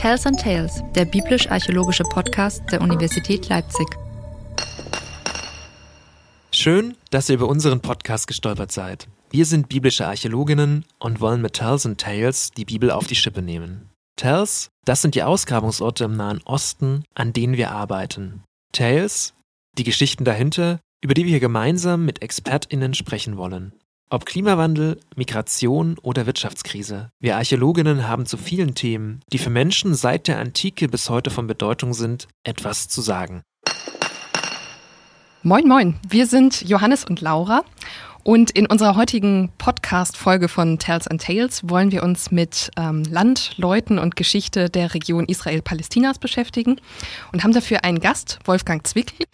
Tells and Tales, der biblisch-archäologische Podcast der Universität Leipzig. Schön, dass ihr über unseren Podcast gestolpert seid. Wir sind biblische Archäologinnen und wollen mit Tells and Tales die Bibel auf die Schippe nehmen. Tells, das sind die Ausgrabungsorte im Nahen Osten, an denen wir arbeiten. Tales, die Geschichten dahinter, über die wir hier gemeinsam mit ExpertInnen sprechen wollen. Ob Klimawandel, Migration oder Wirtschaftskrise. Wir Archäologinnen haben zu vielen Themen, die für Menschen seit der Antike bis heute von Bedeutung sind, etwas zu sagen. Moin, moin. Wir sind Johannes und Laura und in unserer heutigen Podcast-Folge von Tales and Tales wollen wir uns mit ähm, Land, Leuten und Geschichte der Region Israel-Palästinas beschäftigen und haben dafür einen Gast, Wolfgang Zwickel.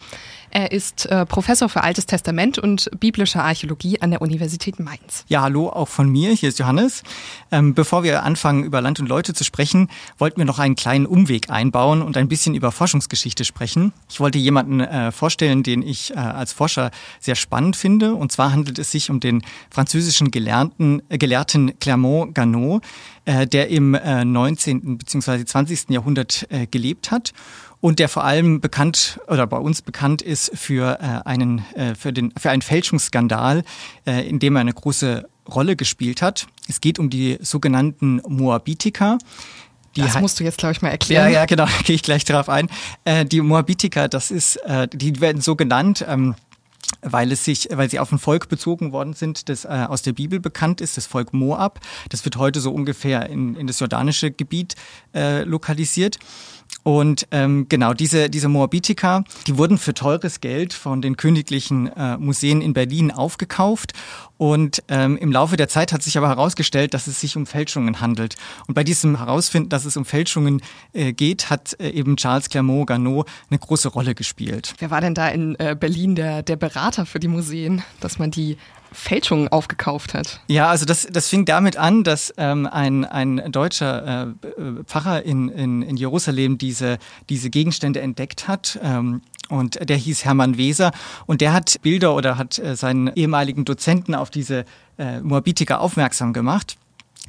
Er ist äh, Professor für Altes Testament und biblische Archäologie an der Universität Mainz. Ja, hallo auch von mir. Hier ist Johannes. Ähm, bevor wir anfangen, über Land und Leute zu sprechen, wollten wir noch einen kleinen Umweg einbauen und ein bisschen über Forschungsgeschichte sprechen. Ich wollte jemanden äh, vorstellen, den ich äh, als Forscher sehr spannend finde. Und zwar handelt es sich um den französischen Gelernten, äh, Gelehrten Clermont Ganneau, äh, der im äh, 19. bzw. 20. Jahrhundert äh, gelebt hat und der vor allem bekannt oder bei uns bekannt ist für äh, einen äh, für den für einen Fälschungsskandal, in dem er eine große Rolle gespielt hat. Es geht um die sogenannten Moabitiker. Die das musst du jetzt, glaube ich, mal erklären. Ja, ja, genau, gehe ich gleich darauf ein. Äh, die Moabitiker, das ist, äh, die werden so genannt. Ähm, weil es sich, weil sie auf ein Volk bezogen worden sind, das äh, aus der Bibel bekannt ist, das Volk Moab. Das wird heute so ungefähr in, in das jordanische Gebiet äh, lokalisiert. Und ähm, genau, diese, diese Moabitiker, die wurden für teures Geld von den königlichen äh, Museen in Berlin aufgekauft. Und ähm, im Laufe der Zeit hat sich aber herausgestellt, dass es sich um Fälschungen handelt. Und bei diesem Herausfinden, dass es um Fälschungen äh, geht, hat äh, eben Charles Clermont Garneau eine große Rolle gespielt. Wer war denn da in äh, Berlin der, der Berater für die Museen, dass man die Fälschungen aufgekauft hat. Ja, also das, das fing damit an, dass ähm, ein, ein deutscher äh, Pfarrer in, in, in Jerusalem diese, diese Gegenstände entdeckt hat. Ähm, und der hieß Hermann Weser und der hat Bilder oder hat äh, seinen ehemaligen Dozenten auf diese äh, Moabitiker aufmerksam gemacht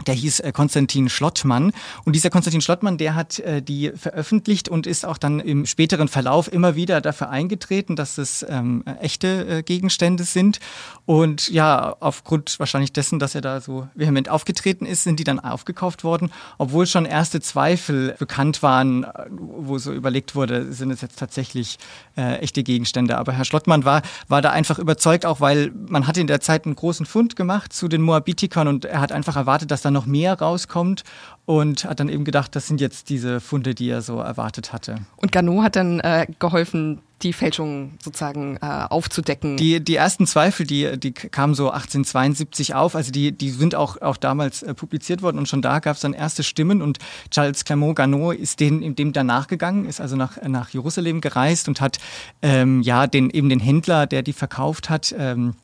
der hieß äh, Konstantin Schlottmann. Und dieser Konstantin Schlottmann, der hat äh, die veröffentlicht und ist auch dann im späteren Verlauf immer wieder dafür eingetreten, dass es ähm, echte äh, Gegenstände sind. Und ja, aufgrund wahrscheinlich dessen, dass er da so vehement aufgetreten ist, sind die dann aufgekauft worden, obwohl schon erste Zweifel bekannt waren, äh, wo so überlegt wurde, sind es jetzt tatsächlich äh, echte Gegenstände. Aber Herr Schlottmann war, war da einfach überzeugt, auch weil man hat in der Zeit einen großen Fund gemacht zu den Moabitikern und er hat einfach erwartet, dass da noch mehr rauskommt und hat dann eben gedacht, das sind jetzt diese Funde, die er so erwartet hatte. Und Gano hat dann äh, geholfen, die Fälschung sozusagen äh, aufzudecken. Die, die ersten Zweifel, die, die kamen so 1872 auf, also die, die sind auch, auch damals äh, publiziert worden und schon da gab es dann erste Stimmen und Charles Clermont Ganneau ist dem, dem danach gegangen, ist also nach, nach Jerusalem gereist und hat ähm, ja den, eben den Händler, der die verkauft hat, ähm,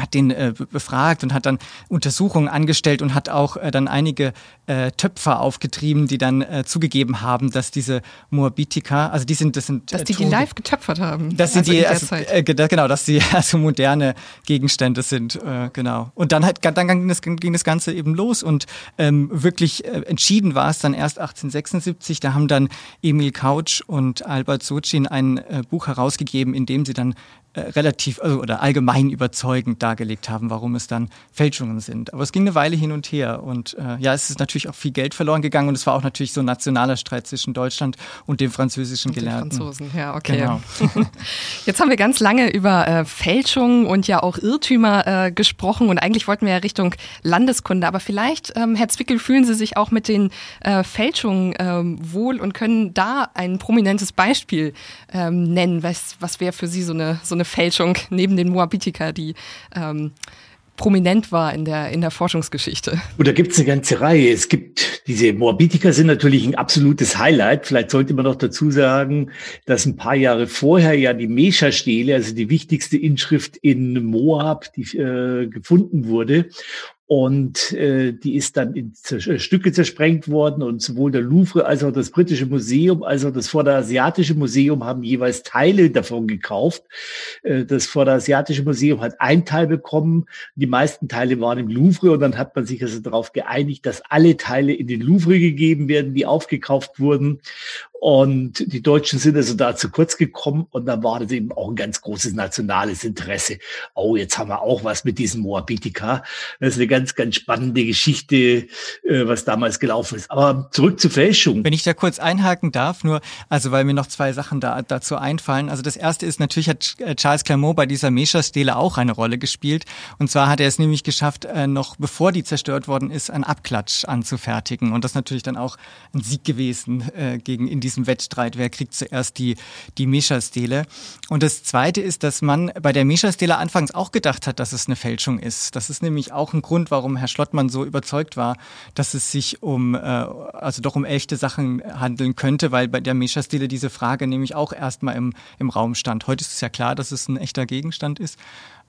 hat den äh, befragt und hat dann Untersuchungen angestellt und hat auch äh, dann einige äh, Töpfer aufgetrieben, die dann äh, zugegeben haben, dass diese Moabitiker, also die sind, das sind, dass die die live getöpfert haben. Dass also sie die, also, äh, genau, dass sie also moderne Gegenstände sind, äh, genau. Und dann hat, dann ging das, ging das Ganze eben los und ähm, wirklich äh, entschieden war es dann erst 1876. Da haben dann Emil Couch und Albert Sochin ein äh, Buch herausgegeben, in dem sie dann äh, relativ also, oder allgemein überzeugend dargelegt haben, warum es dann Fälschungen sind. Aber es ging eine Weile hin und her und äh, ja, es ist natürlich auch viel Geld verloren gegangen und es war auch natürlich so ein nationaler Streit zwischen Deutschland und dem französischen und Gelernten. Franzosen, ja, okay. Genau. Jetzt haben wir ganz lange über äh, Fälschungen und ja auch Irrtümer äh, gesprochen und eigentlich wollten wir ja Richtung Landeskunde, aber vielleicht, ähm, Herr Zwickel, fühlen Sie sich auch mit den äh, Fälschungen ähm, wohl und können da ein prominentes Beispiel ähm, nennen, was, was wäre für Sie so eine, so eine eine Fälschung neben den Moabitiker, die ähm, prominent war in der, in der Forschungsgeschichte. Und da gibt es eine ganze Reihe. Es gibt diese Moabitiker sind natürlich ein absolutes Highlight. Vielleicht sollte man noch dazu sagen, dass ein paar Jahre vorher ja die Mesha-Stele, also die wichtigste Inschrift in Moab, die äh, gefunden wurde. Und äh, die ist dann in äh, Stücke zersprengt worden und sowohl der Louvre als auch das britische Museum als auch das Vorderasiatische Museum haben jeweils Teile davon gekauft. Äh, das Vorderasiatische Museum hat ein Teil bekommen, die meisten Teile waren im Louvre und dann hat man sich also darauf geeinigt, dass alle Teile in den Louvre gegeben werden, die aufgekauft wurden. Und die Deutschen sind also da zu kurz gekommen und dann war das eben auch ein ganz großes nationales Interesse. Oh, jetzt haben wir auch was mit diesem Moabitika. Das ist eine ganz, ganz spannende Geschichte, äh, was damals gelaufen ist. Aber zurück zur Fälschung. Wenn ich da kurz einhaken darf, nur, also weil mir noch zwei Sachen da, dazu einfallen. Also das erste ist, natürlich hat äh, Charles Clermont bei dieser Mesha-Stele auch eine Rolle gespielt. Und zwar hat er es nämlich geschafft, äh, noch bevor die zerstört worden ist, einen Abklatsch anzufertigen. Und das natürlich dann auch ein Sieg gewesen gegen in diesem Wettstreit, wer kriegt zuerst die, die Mesha-Stele. Und das Zweite ist, dass man bei der Mesha-Stele anfangs auch gedacht hat, dass es eine Fälschung ist. Das ist nämlich auch ein Grund, warum Herr Schlottmann so überzeugt war, dass es sich um, äh, also doch um echte Sachen handeln könnte, weil bei der Mesha-Stele diese Frage nämlich auch erstmal im, im Raum stand. Heute ist es ja klar, dass es ein echter Gegenstand ist.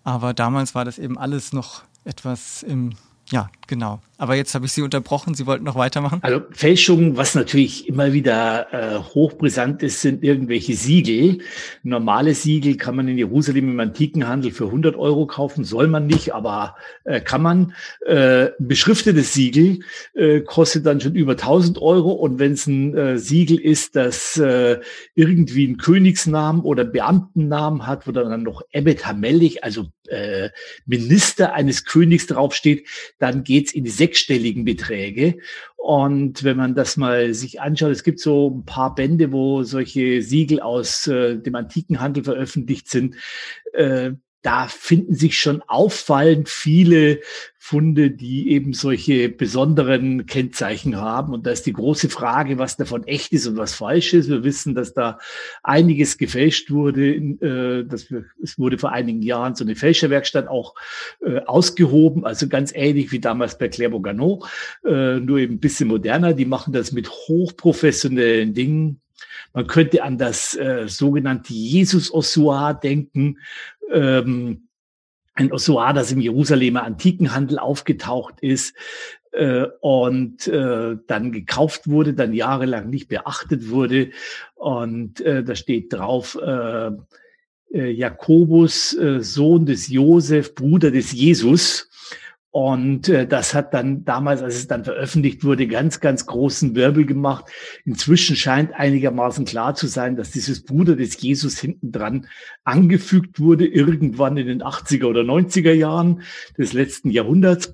Aber damals war das eben alles noch etwas im ja, genau. Aber jetzt habe ich Sie unterbrochen. Sie wollten noch weitermachen? Also Fälschungen, was natürlich immer wieder äh, hochbrisant ist, sind irgendwelche Siegel. Normale Siegel kann man in Jerusalem im Antikenhandel für 100 Euro kaufen. Soll man nicht, aber äh, kann man. Äh, beschriftetes Siegel äh, kostet dann schon über 1000 Euro. Und wenn es ein äh, Siegel ist, das äh, irgendwie einen Königsnamen oder Beamtennamen hat, wo dann noch Ebed Hamellich, also äh, Minister eines Königs draufsteht, dann geht's in die sechsstelligen Beträge. Und wenn man das mal sich anschaut, es gibt so ein paar Bände, wo solche Siegel aus äh, dem antiken Handel veröffentlicht sind. Äh, da finden sich schon auffallend viele Funde, die eben solche besonderen Kennzeichen haben. Und da ist die große Frage, was davon echt ist und was falsch ist. Wir wissen, dass da einiges gefälscht wurde. Äh, dass wir, es wurde vor einigen Jahren so eine Fälscherwerkstatt auch äh, ausgehoben, also ganz ähnlich wie damals bei Claire Bogano, äh, nur eben ein bisschen moderner. Die machen das mit hochprofessionellen Dingen. Man könnte an das äh, sogenannte Jesus-Ossuar denken, ähm, ein Ossuar, das im Jerusalemer Antikenhandel aufgetaucht ist äh, und äh, dann gekauft wurde, dann jahrelang nicht beachtet wurde. Und äh, da steht drauf, äh, äh, Jakobus, äh, Sohn des Josef, Bruder des Jesus. Und äh, das hat dann damals, als es dann veröffentlicht wurde, ganz, ganz großen Wirbel gemacht. Inzwischen scheint einigermaßen klar zu sein, dass dieses Bruder des Jesus hinten dran angefügt wurde, irgendwann in den 80er oder 90er Jahren des letzten Jahrhunderts.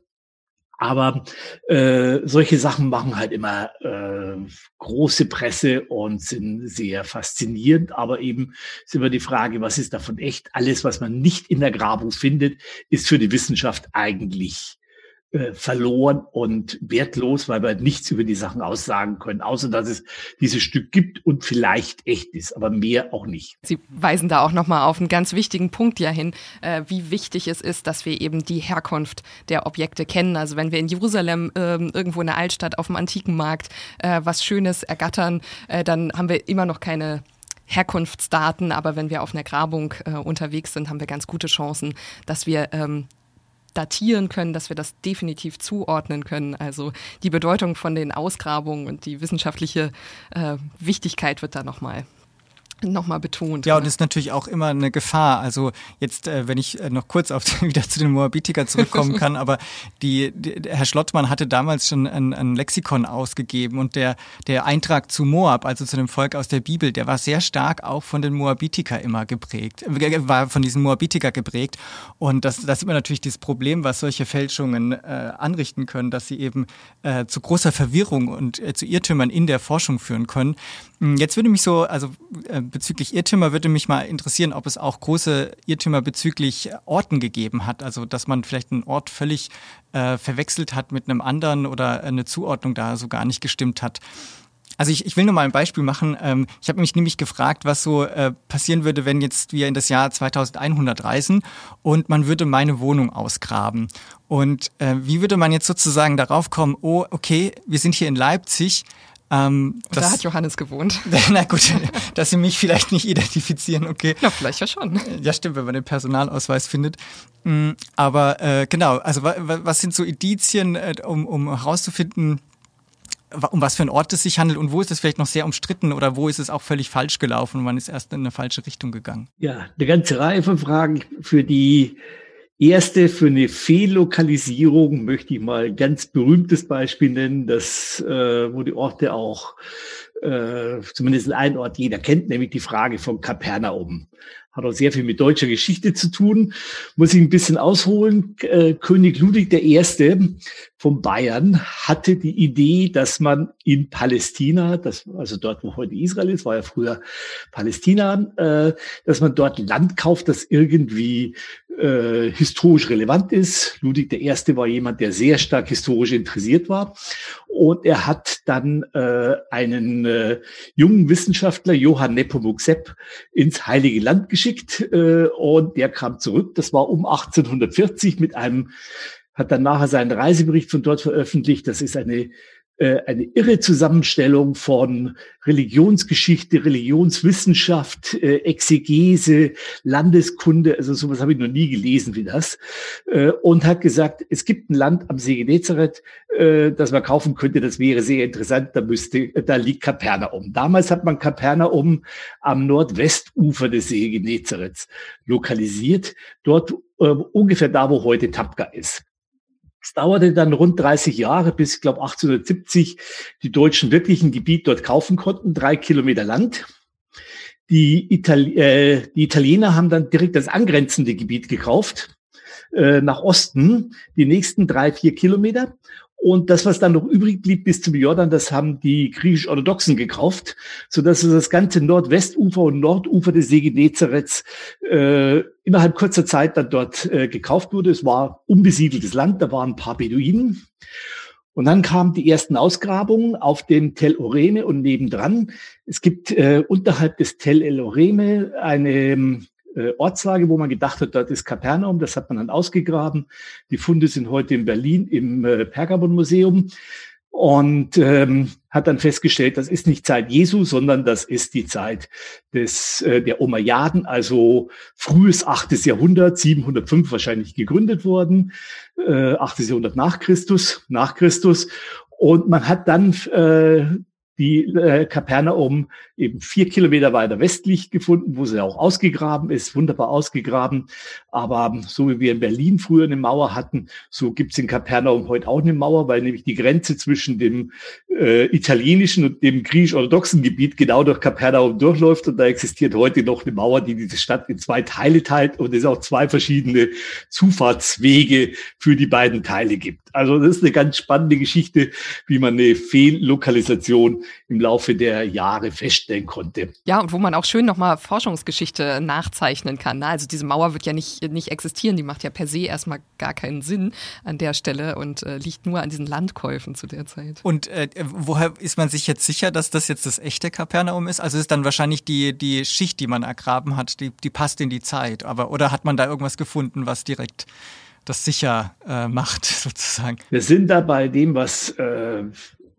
Aber äh, solche Sachen machen halt immer äh, große Presse und sind sehr faszinierend. Aber eben ist immer die Frage, was ist davon echt? Alles, was man nicht in der Grabung findet, ist für die Wissenschaft eigentlich äh, verloren und wertlos, weil wir nichts über die Sachen aussagen können, außer dass es dieses Stück gibt und vielleicht echt ist, aber mehr auch nicht. Sie weisen da auch nochmal auf einen ganz wichtigen Punkt ja hin, äh, wie wichtig es ist, dass wir eben die Herkunft der Objekte kennen. Also wenn wir in Jerusalem äh, irgendwo in der Altstadt auf dem Antikenmarkt äh, was Schönes ergattern, äh, dann haben wir immer noch keine Herkunftsdaten, aber wenn wir auf einer Grabung äh, unterwegs sind, haben wir ganz gute Chancen, dass wir ähm, datieren können, dass wir das definitiv zuordnen können. Also die Bedeutung von den Ausgrabungen und die wissenschaftliche äh, Wichtigkeit wird da nochmal nochmal betont. Ja, und ne? ist natürlich auch immer eine Gefahr. Also jetzt, äh, wenn ich äh, noch kurz auf, wieder zu den Moabitiker zurückkommen kann, aber die, die, Herr Schlottmann hatte damals schon ein, ein, Lexikon ausgegeben und der, der Eintrag zu Moab, also zu dem Volk aus der Bibel, der war sehr stark auch von den Moabitiker immer geprägt, äh, war von diesen Moabitiker geprägt. Und das, das ist immer natürlich das Problem, was solche Fälschungen äh, anrichten können, dass sie eben äh, zu großer Verwirrung und äh, zu Irrtümern in der Forschung führen können. Hm, jetzt würde mich so, also bezüglich Irrtümer würde mich mal interessieren, ob es auch große Irrtümer bezüglich Orten gegeben hat. Also dass man vielleicht einen Ort völlig äh, verwechselt hat mit einem anderen oder eine Zuordnung da so gar nicht gestimmt hat. Also ich, ich will nur mal ein Beispiel machen. Ähm, ich habe mich nämlich gefragt, was so äh, passieren würde, wenn jetzt wir in das Jahr 2100 reisen und man würde meine Wohnung ausgraben. Und äh, wie würde man jetzt sozusagen darauf kommen, oh, okay, wir sind hier in Leipzig, Ähm, da hat Johannes gewohnt. Na gut, dass sie mich vielleicht nicht identifizieren, okay. Ja, vielleicht ja schon. Ja, stimmt, wenn man den Personalausweis findet. Mm, aber äh, genau, also was sind so Indizien, äh, um, um herauszufinden, um was für ein Ort es sich handelt und wo ist es vielleicht noch sehr umstritten oder wo ist es auch völlig falsch gelaufen und man ist erst in eine falsche Richtung gegangen? Ja, eine ganze Reihe von Fragen, für die erste, für eine Fehllokalisierung möchte ich mal ein ganz berühmtes Beispiel nennen, das, äh, wo die Orte auch äh, zumindest ein Ort jeder kennt, nämlich die Frage von Kapernaum hat auch sehr viel mit deutscher Geschichte zu tun. Muss ich ein bisschen ausholen. Äh, König Ludwig I. von Bayern hatte die Idee, dass man in Palästina, das, also dort, wo heute Israel ist, war ja früher Palästina, äh, dass man dort Land kauft, das irgendwie äh, historisch relevant ist. Ludwig I. war jemand, der sehr stark historisch interessiert war. Und er hat dann äh, einen äh, jungen Wissenschaftler, Johann Nepomuk Sepp, ins Heilige Land geschickt. Äh, und der kam zurück. Das war um 1840 mit einem hat dann nachher seinen Reisebericht von dort veröffentlicht. Das ist eine äh, eine irre Zusammenstellung von Religionsgeschichte, Religionswissenschaft, äh, Exegese, Landeskunde, also sowas habe ich noch nie gelesen wie das, äh, und hat gesagt, es gibt ein Land am See Genezareth, das man kaufen könnte, das wäre sehr interessant, da müsste, da liegt Kapernaum. Damals hat man Kapernaum am Nordwestufer des See Genezareths lokalisiert, dort ungefähr da, wo heute Tapka ist. Es dauerte dann rund 30 Jahre, bis, ich glaube, 1870 die Deutschen wirklich ein Gebiet dort kaufen konnten, drei Kilometer Land. Die, Itali äh, die Italiener haben dann direkt das angrenzende Gebiet gekauft, äh, nach Osten, die nächsten drei, vier Kilometer. Und das, was dann noch übrig blieb bis zum Jordan, das haben die griechisch-orthodoxen gekauft, so dass das ganze Nordwestufer und Nordufer des See Genezareths äh, innerhalb kurzer Zeit dann dort äh, gekauft wurde. Es war unbesiedeltes Land, da waren ein paar Beduinen. Und dann kamen die ersten Ausgrabungen auf dem Tel Oreme und nebendran. Es gibt äh, unterhalb des Tel El Oreme eine äh, Ortslage, wo man gedacht hat, dort ist Kapernaum. Das hat man dann ausgegraben. Die Funde sind heute in Berlin im äh, Pergamon-Museum und ähm, hat dann festgestellt, das ist nicht Zeit Jesu, sondern das ist die Zeit des äh, der Umayyaden, also frühes achtes Jahrhundert, 705 wahrscheinlich gegründet worden, äh, achtes Jahrhundert nach Christus, nach Christus. Und man hat dann äh, die äh, Kapernaum eben vier Kilometer weiter westlich gefunden, wo sie auch ausgegraben ist, wunderbar ausgegraben. Aber so wie wir in Berlin früher eine Mauer hatten, so gibt's in Kapernaum heute auch eine Mauer, weil nämlich die Grenze zwischen dem äh, italienischen und dem griechisch-orthodoxen Gebiet genau durch Kapernaum durchläuft. Und da existiert heute noch eine Mauer, die diese Stadt in zwei Teile teilt und es auch zwei verschiedene Zufahrtswege für die beiden Teile gibt. Also das ist eine ganz spannende Geschichte, wie man eine Fehllokalisation im Laufe der Jahre feststellen konnte. Ja, und wo man auch schön nochmal Forschungsgeschichte nachzeichnen kann. Ne? Also diese Mauer wird ja nicht, nicht existieren, die macht ja per se erstmal gar keinen Sinn an der Stelle und äh, liegt nur an diesen Landkäufen zu der Zeit. Und äh, woher ist man sich jetzt sicher, dass das jetzt das echte Kapernaum ist? Also ist dann wahrscheinlich die, die Schicht, die man ergraben hat, die, die passt in die Zeit. Aber oder hat man da irgendwas gefunden, was direkt das sicher äh, macht, sozusagen. Wir sind da bei dem, was äh,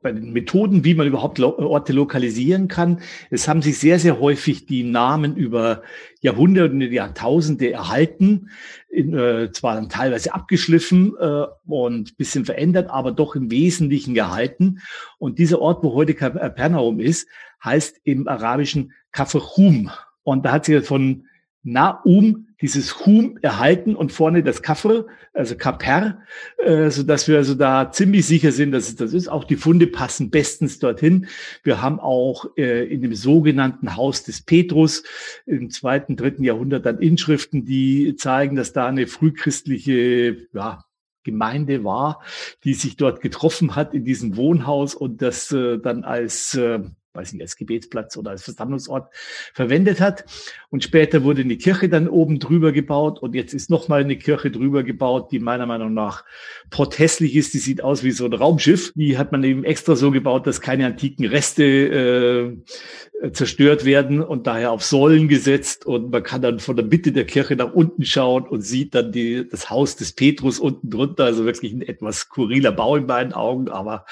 bei den Methoden, wie man überhaupt Orte lokalisieren kann. Es haben sich sehr, sehr häufig die Namen über Jahrhunderte und Jahrtausende erhalten, in, äh, zwar dann teilweise abgeschliffen äh, und bisschen verändert, aber doch im Wesentlichen gehalten. Und dieser Ort, wo heute Kapernaum ist, heißt im Arabischen Kafrchum. Und da hat sich von Naum dieses Hum erhalten und vorne das Kafr, also Kaper, äh, so dass wir also da ziemlich sicher sind, dass es das ist. Auch die Funde passen bestens dorthin. Wir haben auch äh, in dem sogenannten Haus des Petrus im zweiten, dritten Jahrhundert dann Inschriften, die zeigen, dass da eine frühchristliche, ja, Gemeinde war, die sich dort getroffen hat in diesem Wohnhaus und das äh, dann als äh, weiß nicht, als Gebetsplatz oder als Versammlungsort verwendet hat. Und später wurde eine Kirche dann oben drüber gebaut und jetzt ist nochmal eine Kirche drüber gebaut, die meiner Meinung nach protestlich ist. Die sieht aus wie so ein Raumschiff. Die hat man eben extra so gebaut, dass keine antiken Reste äh, zerstört werden und daher auf Säulen gesetzt und man kann dann von der Mitte der Kirche nach unten schauen und sieht dann die, das Haus des Petrus unten drunter. Also wirklich ein etwas skurriler Bau in meinen Augen, aber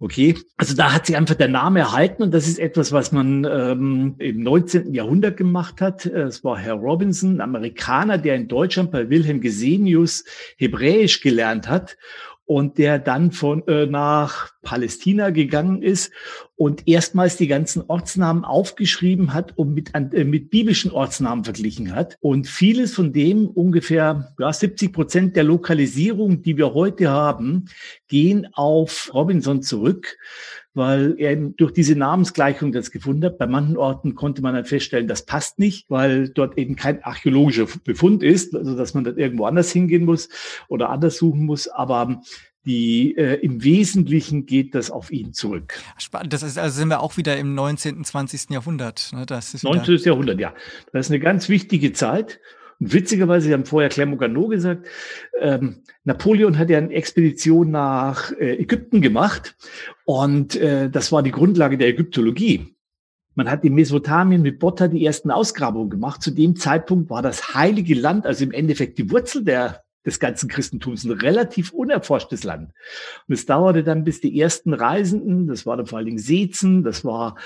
okay. Also da hat sich einfach der Name erhalten und das ist etwas, was man ähm, im 19. Jahrhundert gemacht hat. Es war Herr Robinson, ein Amerikaner, der in Deutschland bei Wilhelm Gesenius Hebräisch gelernt hat und der dann von äh, nach Palästina gegangen ist und erstmals die ganzen Ortsnamen aufgeschrieben hat und mit, äh, mit biblischen Ortsnamen verglichen hat. Und vieles von dem, ungefähr ja, 70 Prozent der Lokalisierung, die wir heute haben, gehen auf Robinson zurück weil er eben durch diese Namensgleichung das gefunden hat. Bei manchen Orten konnte man dann feststellen, das passt nicht, weil dort eben kein archäologischer Befund ist, also dass man dann irgendwo anders hingehen muss oder anders suchen muss. Aber die äh, im Wesentlichen geht das auf ihn zurück. Spannend. Das ist, also sind wir auch wieder im 19., 20. Jahrhundert. Ne? Das ist 19. Jahrhundert, ja. Das ist eine ganz wichtige Zeit. Und witzigerweise, Sie haben vorher Clermont-Ganneau gesagt, ähm, Napoleon hat ja eine Expedition nach äh, Ägypten gemacht und äh, das war die Grundlage der Ägyptologie. Man hat in Mesopotamien mit Botta die ersten Ausgrabungen gemacht. Zu dem Zeitpunkt war das heilige Land, also im Endeffekt die Wurzel der des ganzen Christentums, ein relativ unerforschtes Land. Und es dauerte dann, bis die ersten Reisenden, das war dann vor allen Dingen Seetzen, das war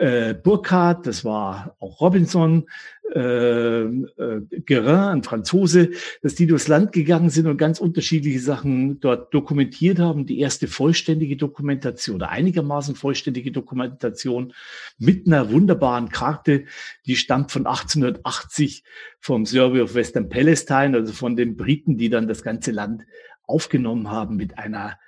äh, Burkhardt, das war auch Robinson, äh, äh, Guerin, ein Franzose, dass die durchs Land gegangen sind und ganz unterschiedliche Sachen dort dokumentiert haben. Die erste vollständige Dokumentation oder einigermaßen vollständige Dokumentation mit einer wunderbaren Karte, die stammt von 1880 vom Survey of Western Palestine, also von den Briten, die dann das ganze Land aufgenommen haben mit einer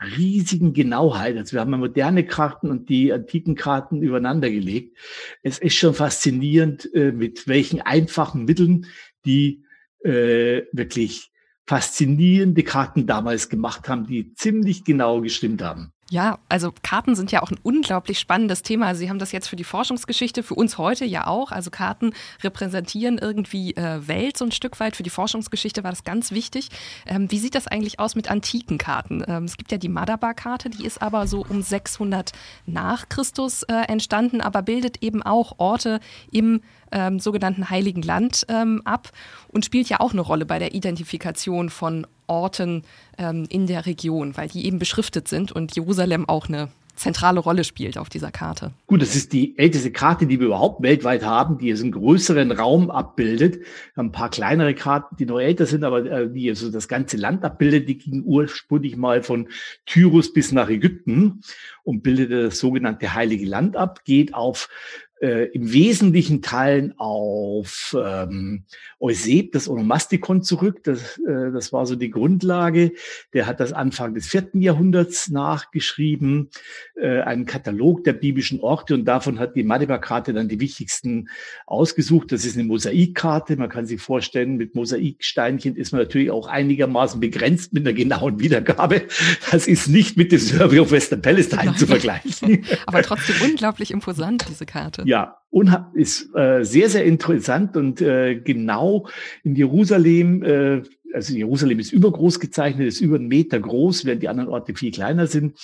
riesigen Genauheit. Also wir haben moderne Karten und die antiken Karten übereinander gelegt. Es ist schon faszinierend, äh, mit welchen einfachen Mitteln die äh, wirklich faszinierende Karten damals gemacht haben, die ziemlich genau gestimmt haben. Ja, also Karten sind ja auch ein unglaublich spannendes Thema. Also Sie haben das jetzt für die Forschungsgeschichte, für uns heute ja auch. Also Karten repräsentieren irgendwie äh, Welt so ein Stück weit. Für die Forschungsgeschichte war das ganz wichtig. Ähm, wie sieht das eigentlich aus mit antiken Karten? Ähm, es gibt ja die Madaba-Karte, die ist aber so um 600 nach Christus äh, entstanden, aber bildet eben auch Orte im ähm, sogenannten Heiligen Land ähm, ab und spielt ja auch eine Rolle bei der Identifikation von Orten ähm, in der Region, weil die eben beschriftet sind und Jerusalem auch eine zentrale Rolle spielt auf dieser Karte. Gut, das ist die älteste Karte, die wir überhaupt weltweit haben, die jetzt einen größeren Raum abbildet. Ein paar kleinere Karten, die noch älter sind, aber äh, die also das ganze Land abbildet. Die ging ursprünglich mal von Tyrus bis nach Ägypten und bildete das sogenannte Heilige Land ab, geht auf äh, im wesentlichen Teilen auf ähm, Euseb, das Onomastikon, zurück. Das, äh, das war so die Grundlage. Der hat das Anfang des vierten Jahrhunderts nachgeschrieben, äh, einen Katalog der biblischen Orte und davon hat die Madeba-Karte dann die wichtigsten ausgesucht. Das ist eine Mosaikkarte. Man kann sich vorstellen, mit Mosaiksteinchen ist man natürlich auch einigermaßen begrenzt mit einer genauen Wiedergabe. Das ist nicht mit dem Survey of Western Palestine Nein. zu vergleichen. Aber trotzdem unglaublich imposant, diese Karte. Ja, ist äh, sehr, sehr interessant und äh, genau in Jerusalem, äh, also Jerusalem ist übergroß gezeichnet, ist über einen Meter groß, während die anderen Orte viel kleiner sind.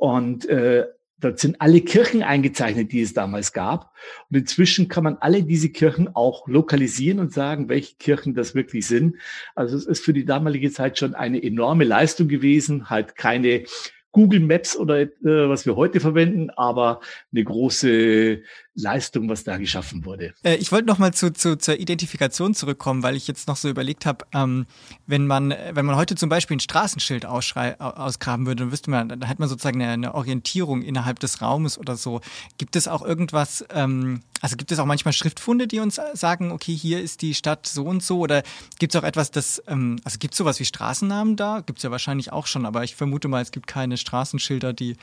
Und äh, dort sind alle Kirchen eingezeichnet, die es damals gab. Und inzwischen kann man alle diese Kirchen auch lokalisieren und sagen, welche Kirchen das wirklich sind. Also es ist für die damalige Zeit schon eine enorme Leistung gewesen, halt keine Google Maps oder äh, was wir heute verwenden, aber eine große Leistung, was da geschaffen wurde. Äh, ich wollte noch mal zu, zu, zur Identifikation zurückkommen, weil ich jetzt noch so überlegt habe, ähm, wenn man wenn man heute zum Beispiel ein Straßenschild ausgraben würde, dann wüsste man, dann hat man sozusagen eine, eine, Orientierung innerhalb des Raumes oder so. Gibt es auch irgendwas? Ähm, also gibt es auch manchmal Schriftfunde, die uns sagen, okay, hier ist die Stadt so und so, oder gibt es auch etwas, das ähm, also gibt es sowas wie Straßennamen da? Gibt es ja wahrscheinlich auch schon, aber ich vermute mal, es gibt keine Straßenschilder, die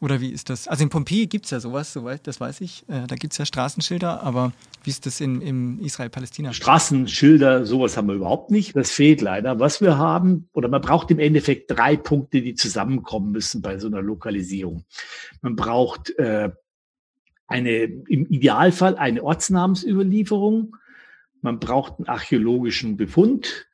oder wie ist das? Also in Pompeji gibt es ja sowas, soweit, das weiß ich. Äh, gibt es ja Straßenschilder, aber wie ist das in, in Israel-Palästina? Straßenschilder, sowas haben wir überhaupt nicht. Das fehlt leider. Was wir haben, oder man braucht im Endeffekt drei Punkte, die zusammenkommen müssen bei so einer Lokalisierung. Man braucht äh, eine, im Idealfall eine Ortsnamensüberlieferung. Man braucht einen archäologischen Befund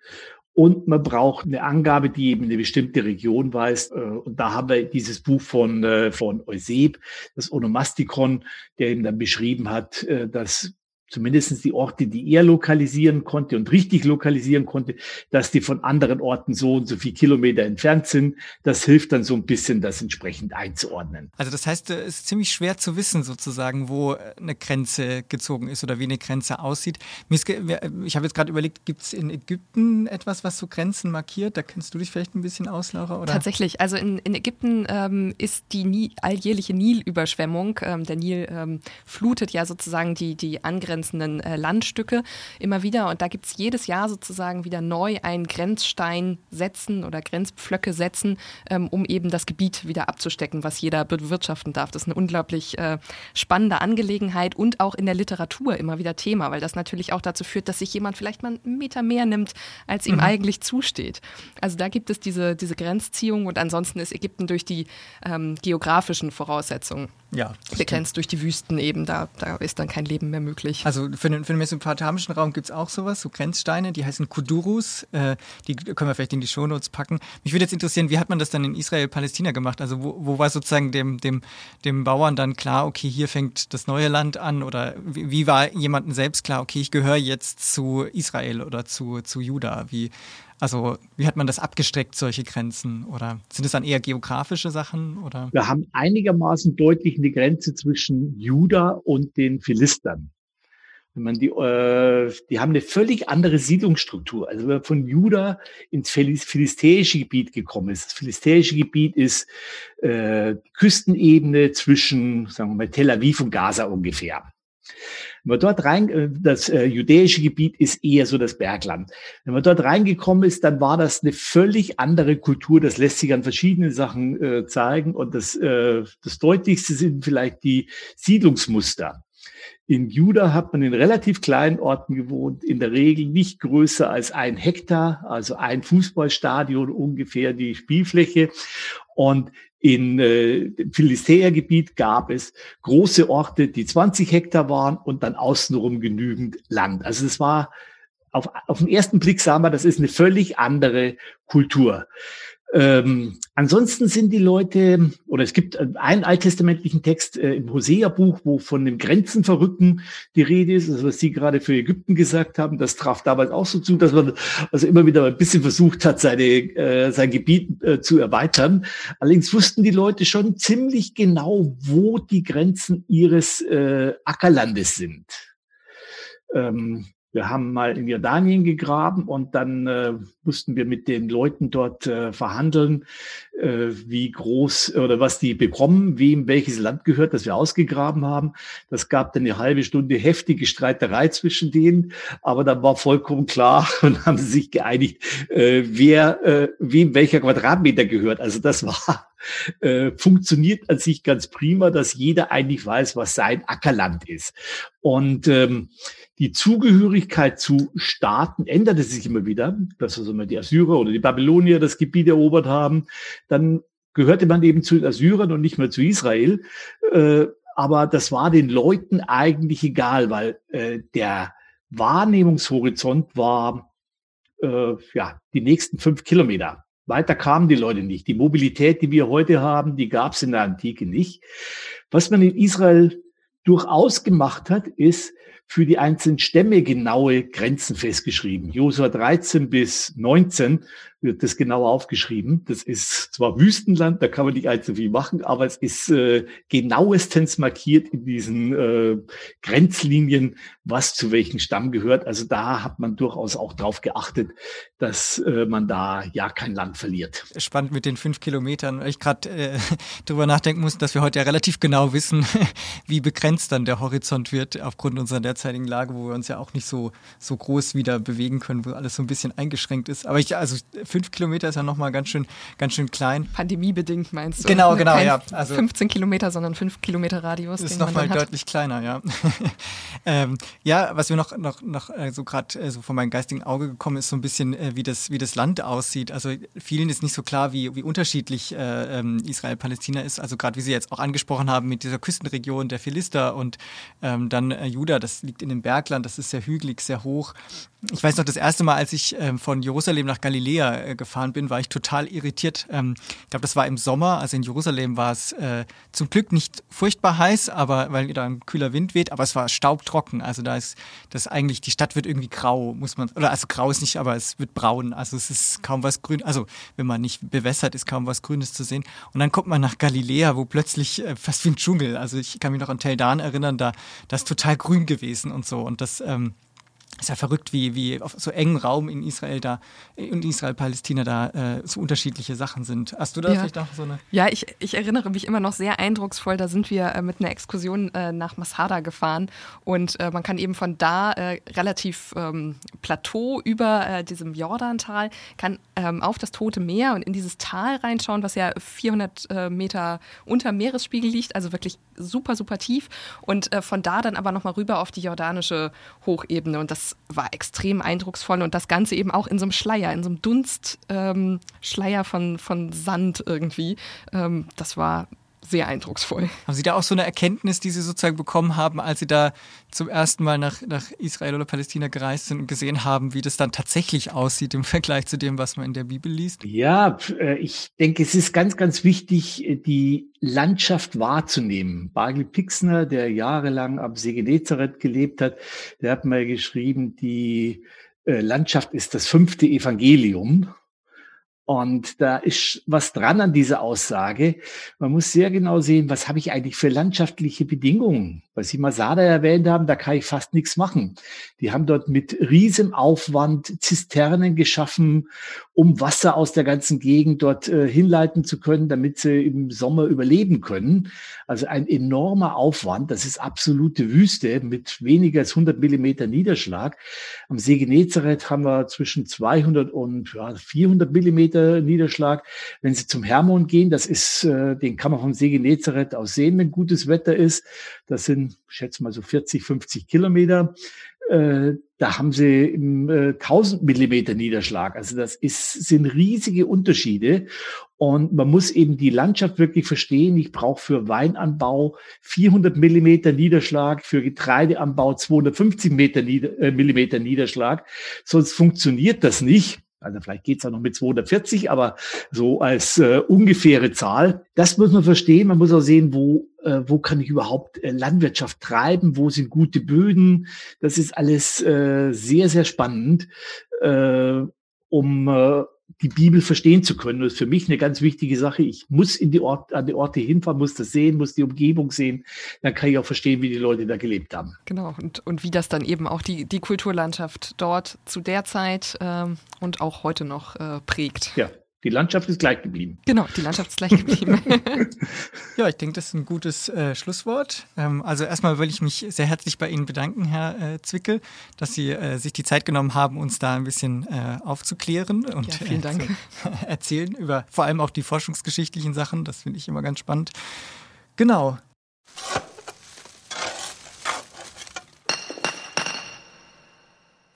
und man braucht eine Angabe, die eben eine bestimmte Region weist. Äh, und da haben wir dieses Buch von, äh, von Euseb, das Onomastikon, der eben dann beschrieben hat, äh, dass zumindest die Orte, die er lokalisieren konnte und richtig lokalisieren konnte, dass die von anderen Orten so und so viel Kilometer entfernt sind. Das hilft dann so ein bisschen, das entsprechend einzuordnen. Also das heißt, es ist ziemlich schwer zu wissen sozusagen, wo eine Grenze gezogen ist oder wie eine Grenze aussieht. Ich habe jetzt gerade überlegt, gibt es in Ägypten etwas, was so Grenzen markiert? Da kennst du dich vielleicht ein bisschen aus, Laura? Oder? Tatsächlich. Also in, in Ägypten ähm, ist die Nil, alljährliche Nilüberschwemmung, ähm, der Nil ähm, flutet ja sozusagen die, die Angrenzung angrenzenden äh, Landstücke immer wieder. Und da gibt es jedes Jahr sozusagen wieder neu einen Grenzstein setzen oder Grenzpflöcke setzen, ähm, um eben das Gebiet wieder abzustecken, was jeder bewirtschaften darf. Das ist eine unglaublich äh, spannende Angelegenheit und auch in der Literatur immer wieder Thema, weil das natürlich auch dazu führt, dass sich jemand vielleicht mal einen Meter mehr nimmt, als ihm mhm. eigentlich zusteht. Also da gibt es diese, diese Grenzziehung und ansonsten ist Ägypten durch die ähm, geografischen Voraussetzungen ja, begrenzt durch die Wüsten eben. Da, da ist dann kein Leben mehr möglich. Also für den, für den mesopotamischen Raum gibt es auch sowas, so Grenzsteine, die heißen Kudurus. Äh, die können wir vielleicht in die Shownotes packen. Mich würde jetzt interessieren, wie hat man das dann in Israel-Palästina gemacht? Also wo, wo war sozusagen dem, dem, dem Bauern dann klar, okay, hier fängt das neue Land an? Oder wie, wie war jemandem selbst klar, okay, ich gehöre jetzt zu Israel oder zu, zu Juda? Wie, also wie hat man das abgestreckt, solche Grenzen? Oder sind es dann eher geografische Sachen? Oder? Wir haben einigermaßen deutlich eine Grenze zwischen Juda und den Philistern. Wenn man die, äh, die haben eine völlig andere Siedlungsstruktur. Also wenn man von Juda ins philistäische Gebiet gekommen ist. Das philistäische Gebiet ist äh, Küstenebene zwischen, sagen wir mal, Tel Aviv und Gaza ungefähr. Wenn man dort rein, äh, das äh, judäische Gebiet ist eher so das Bergland. Wenn man dort reingekommen ist, dann war das eine völlig andere Kultur. Das lässt sich an verschiedenen Sachen äh, zeigen. Und das, äh, das deutlichste sind vielleicht die Siedlungsmuster. In Juda hat man in relativ kleinen Orten gewohnt, in der Regel nicht größer als ein Hektar, also ein Fußballstadion ungefähr die Spielfläche. Und in äh, Philistäergebiet gab es große Orte, die 20 Hektar waren und dann außenrum genügend Land. Also es war auf, auf den ersten Blick sagen wir, das ist eine völlig andere Kultur. Ähm, ansonsten sind die Leute, oder es gibt einen alttestamentlichen Text äh, im Hosea-Buch, wo von dem Grenzenverrückten die Rede ist, also was Sie gerade für Ägypten gesagt haben, das traf damals auch so zu, dass man also immer wieder ein bisschen versucht hat, seine, äh, sein Gebiet äh, zu erweitern. Allerdings wussten die Leute schon ziemlich genau, wo die Grenzen ihres äh, Ackerlandes sind. Ähm, wir haben mal in Jordanien gegraben und dann äh, mussten wir mit den Leuten dort äh, verhandeln, äh, wie groß oder was die bekommen, wem welches Land gehört, das wir ausgegraben haben. Das gab dann eine halbe Stunde heftige Streiterei zwischen denen, aber dann war vollkommen klar und haben sie sich geeinigt, äh, wer äh, wem welcher Quadratmeter gehört. Also das war äh, funktioniert an sich ganz prima, dass jeder eigentlich weiß, was sein Ackerland ist. Und ähm, die Zugehörigkeit zu Staaten änderte sich immer wieder, dass also mal die Assyrer oder die Babylonier das Gebiet erobert haben. Dann gehörte man eben zu den Assyrern und nicht mehr zu Israel. Äh, aber das war den Leuten eigentlich egal, weil äh, der Wahrnehmungshorizont war äh, ja die nächsten fünf Kilometer. Weiter kamen die Leute nicht. Die Mobilität, die wir heute haben, die gab es in der Antike nicht. Was man in Israel durchaus gemacht hat, ist, für die einzelnen Stämme genaue Grenzen festgeschrieben. Josua 13 bis 19 wird das genau aufgeschrieben. Das ist zwar Wüstenland, da kann man nicht allzu viel machen, aber es ist äh, genauestens markiert in diesen äh, Grenzlinien, was zu welchem Stamm gehört. Also da hat man durchaus auch darauf geachtet, dass äh, man da ja kein Land verliert. Spannend mit den fünf Kilometern, weil ich gerade äh, darüber nachdenken muss, dass wir heute ja relativ genau wissen, wie begrenzt dann der Horizont wird aufgrund unserer derzeit derzeitigen Lage, wo wir uns ja auch nicht so, so groß wieder bewegen können, wo alles so ein bisschen eingeschränkt ist. Aber ich, also fünf Kilometer ist ja nochmal ganz schön, ganz schön klein. Pandemiebedingt meinst du? Genau, genau, Kein ja. Also 15 Kilometer, sondern 5 Kilometer Radius. ist nochmal deutlich kleiner, ja. ähm, ja, was mir noch, noch, noch äh, so gerade äh, so vor meinem geistigen Auge gekommen ist, so ein bisschen, äh, wie, das, wie das Land aussieht. Also vielen ist nicht so klar, wie, wie unterschiedlich äh, ähm, Israel-Palästina ist. Also gerade wie Sie jetzt auch angesprochen haben mit dieser Küstenregion der Philister und ähm, dann Juda, das liegt in dem Bergland, das ist sehr hügelig, sehr hoch. Ich weiß noch, das erste Mal, als ich ähm, von Jerusalem nach Galiläa äh, gefahren bin, war ich total irritiert. Ähm, ich glaube, das war im Sommer, also in Jerusalem war es äh, zum Glück nicht furchtbar heiß, aber weil da ein kühler Wind weht, aber es war staubtrocken. Also da ist das eigentlich, die Stadt wird irgendwie grau, muss man, oder also grau ist nicht, aber es wird braun. Also es ist kaum was grün, also wenn man nicht bewässert ist, kaum was Grünes zu sehen. Und dann kommt man nach Galiläa, wo plötzlich äh, fast wie ein Dschungel. Also ich kann mich noch an Tel Dan erinnern, da das ist total grün gewesen und so. Und das ähm, ist ja verrückt, wie, wie auf so engem Raum in Israel da, in Israel-Palästina da äh, so unterschiedliche Sachen sind. Hast du da Ja. vielleicht noch so eine? Ja, ich, ich erinnere mich immer noch sehr eindrucksvoll. Da sind wir äh, mit einer Exkursion äh, nach Masada gefahren und äh, man kann eben von da äh, relativ ähm, Plateau über äh, diesem Jordantal kann ähm, auf das Tote Meer und in dieses Tal reinschauen, was ja 400 äh, Meter unter Meeresspiegel liegt, also wirklich super, super tief und von da dann aber nochmal rüber auf die jordanische Hochebene und das war extrem eindrucksvoll und das Ganze eben auch in so einem Schleier, in so einem Dunstschleier ähm, von, von Sand irgendwie. Ähm, das war sehr eindrucksvoll. Haben Sie da auch so eine Erkenntnis, die Sie sozusagen bekommen haben, als Sie da zum ersten Mal nach, nach Israel oder Palästina gereist sind und gesehen haben, wie das dann tatsächlich aussieht im Vergleich zu dem, was man in der Bibel liest? Ja, äh, ich denke, es ist ganz, ganz wichtig, äh, die Landschaft wahrzunehmen. Bargel Pixner, der jahrelang am See Genezareth gelebt hat, der hat mal geschrieben, die äh, Landschaft ist das fünfte Evangelium. Und da ist was dran an dieser Aussage. Man muss sehr genau sehen, was habe ich eigentlich für landschaftliche Bedingungen. Was Sie Masada erwähnt haben, da kann ich fast nichts machen. Die haben dort mit riesem Aufwand Zisternen geschaffen, um Wasser aus der ganzen Gegend dort äh, hinleiten zu können, damit sie im Sommer überleben können. Also ein enormer Aufwand. Das ist absolute Wüste mit weniger als 100 Millimeter Niederschlag. Am See Genezareth haben wir zwischen 200 und ja, 400 Millimeter Niederschlag. Wenn Sie zum Hermon gehen, das ist, äh, den kann man vom See Genezareth aus sehen, wenn gutes Wetter ist. Das sind, ich schätze mal so 40, 50 Kilometer. Äh, da haben sie im, äh, 1000 Millimeter Niederschlag. Also das ist, sind riesige Unterschiede. Und man muss eben die Landschaft wirklich verstehen. Ich brauche für Weinanbau 400 Millimeter Niederschlag, für Getreideanbau 250 Meter Nieder, äh, Millimeter Niederschlag. Sonst funktioniert das nicht. Also vielleicht geht's auch noch mit 240, aber so als äh, ungefähre Zahl. Das muss man verstehen. Man muss auch sehen, wo, äh, wo kann ich überhaupt äh, Landwirtschaft treiben, wo sind gute Böden. Das ist alles äh, sehr, sehr spannend, äh, um äh, die Bibel verstehen zu können. Das ist für mich eine ganz wichtige Sache. Ich muss in die Ort, an die Orte hinfahren, muss das sehen, muss die Umgebung sehen. Dann kann ich auch verstehen, wie die Leute da gelebt haben. Genau, und, und wie das dann eben auch die, die Kulturlandschaft dort zu der Zeit ähm, und auch heute noch äh, prägt. Ja, die Landschaft ist gleich geblieben. Genau, die Landschaft ist gleich geblieben. Ja, ich denke, das ist ein gutes äh, Schlusswort. Ähm, also erstmal will ich mich sehr herzlich bei Ihnen bedanken, Herr äh, Zwickel, dass Sie äh, sich die Zeit genommen haben, uns da ein bisschen äh, aufzuklären und Ja, vielen Dank. Äh, zu erzählen über vor allem auch die forschungsgeschichtlichen Sachen. Das finde ich immer ganz spannend. Genau.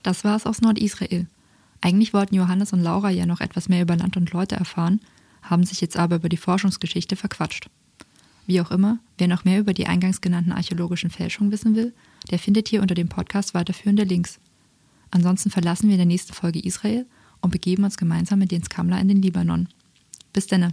Das war's aus Nordisrael. Eigentlich wollten Johannes und Laura ja noch etwas mehr über Land und Leute erfahren, haben sich jetzt aber über die Forschungsgeschichte verquatscht. Wie auch immer, wer noch mehr über die eingangs genannten archäologischen Fälschungen wissen will, der findet hier unter dem Podcast weiterführende Links. Ansonsten verlassen wir in der nächsten Folge Israel und begeben uns gemeinsam mit Jens Kammler in den Libanon. Bis denne.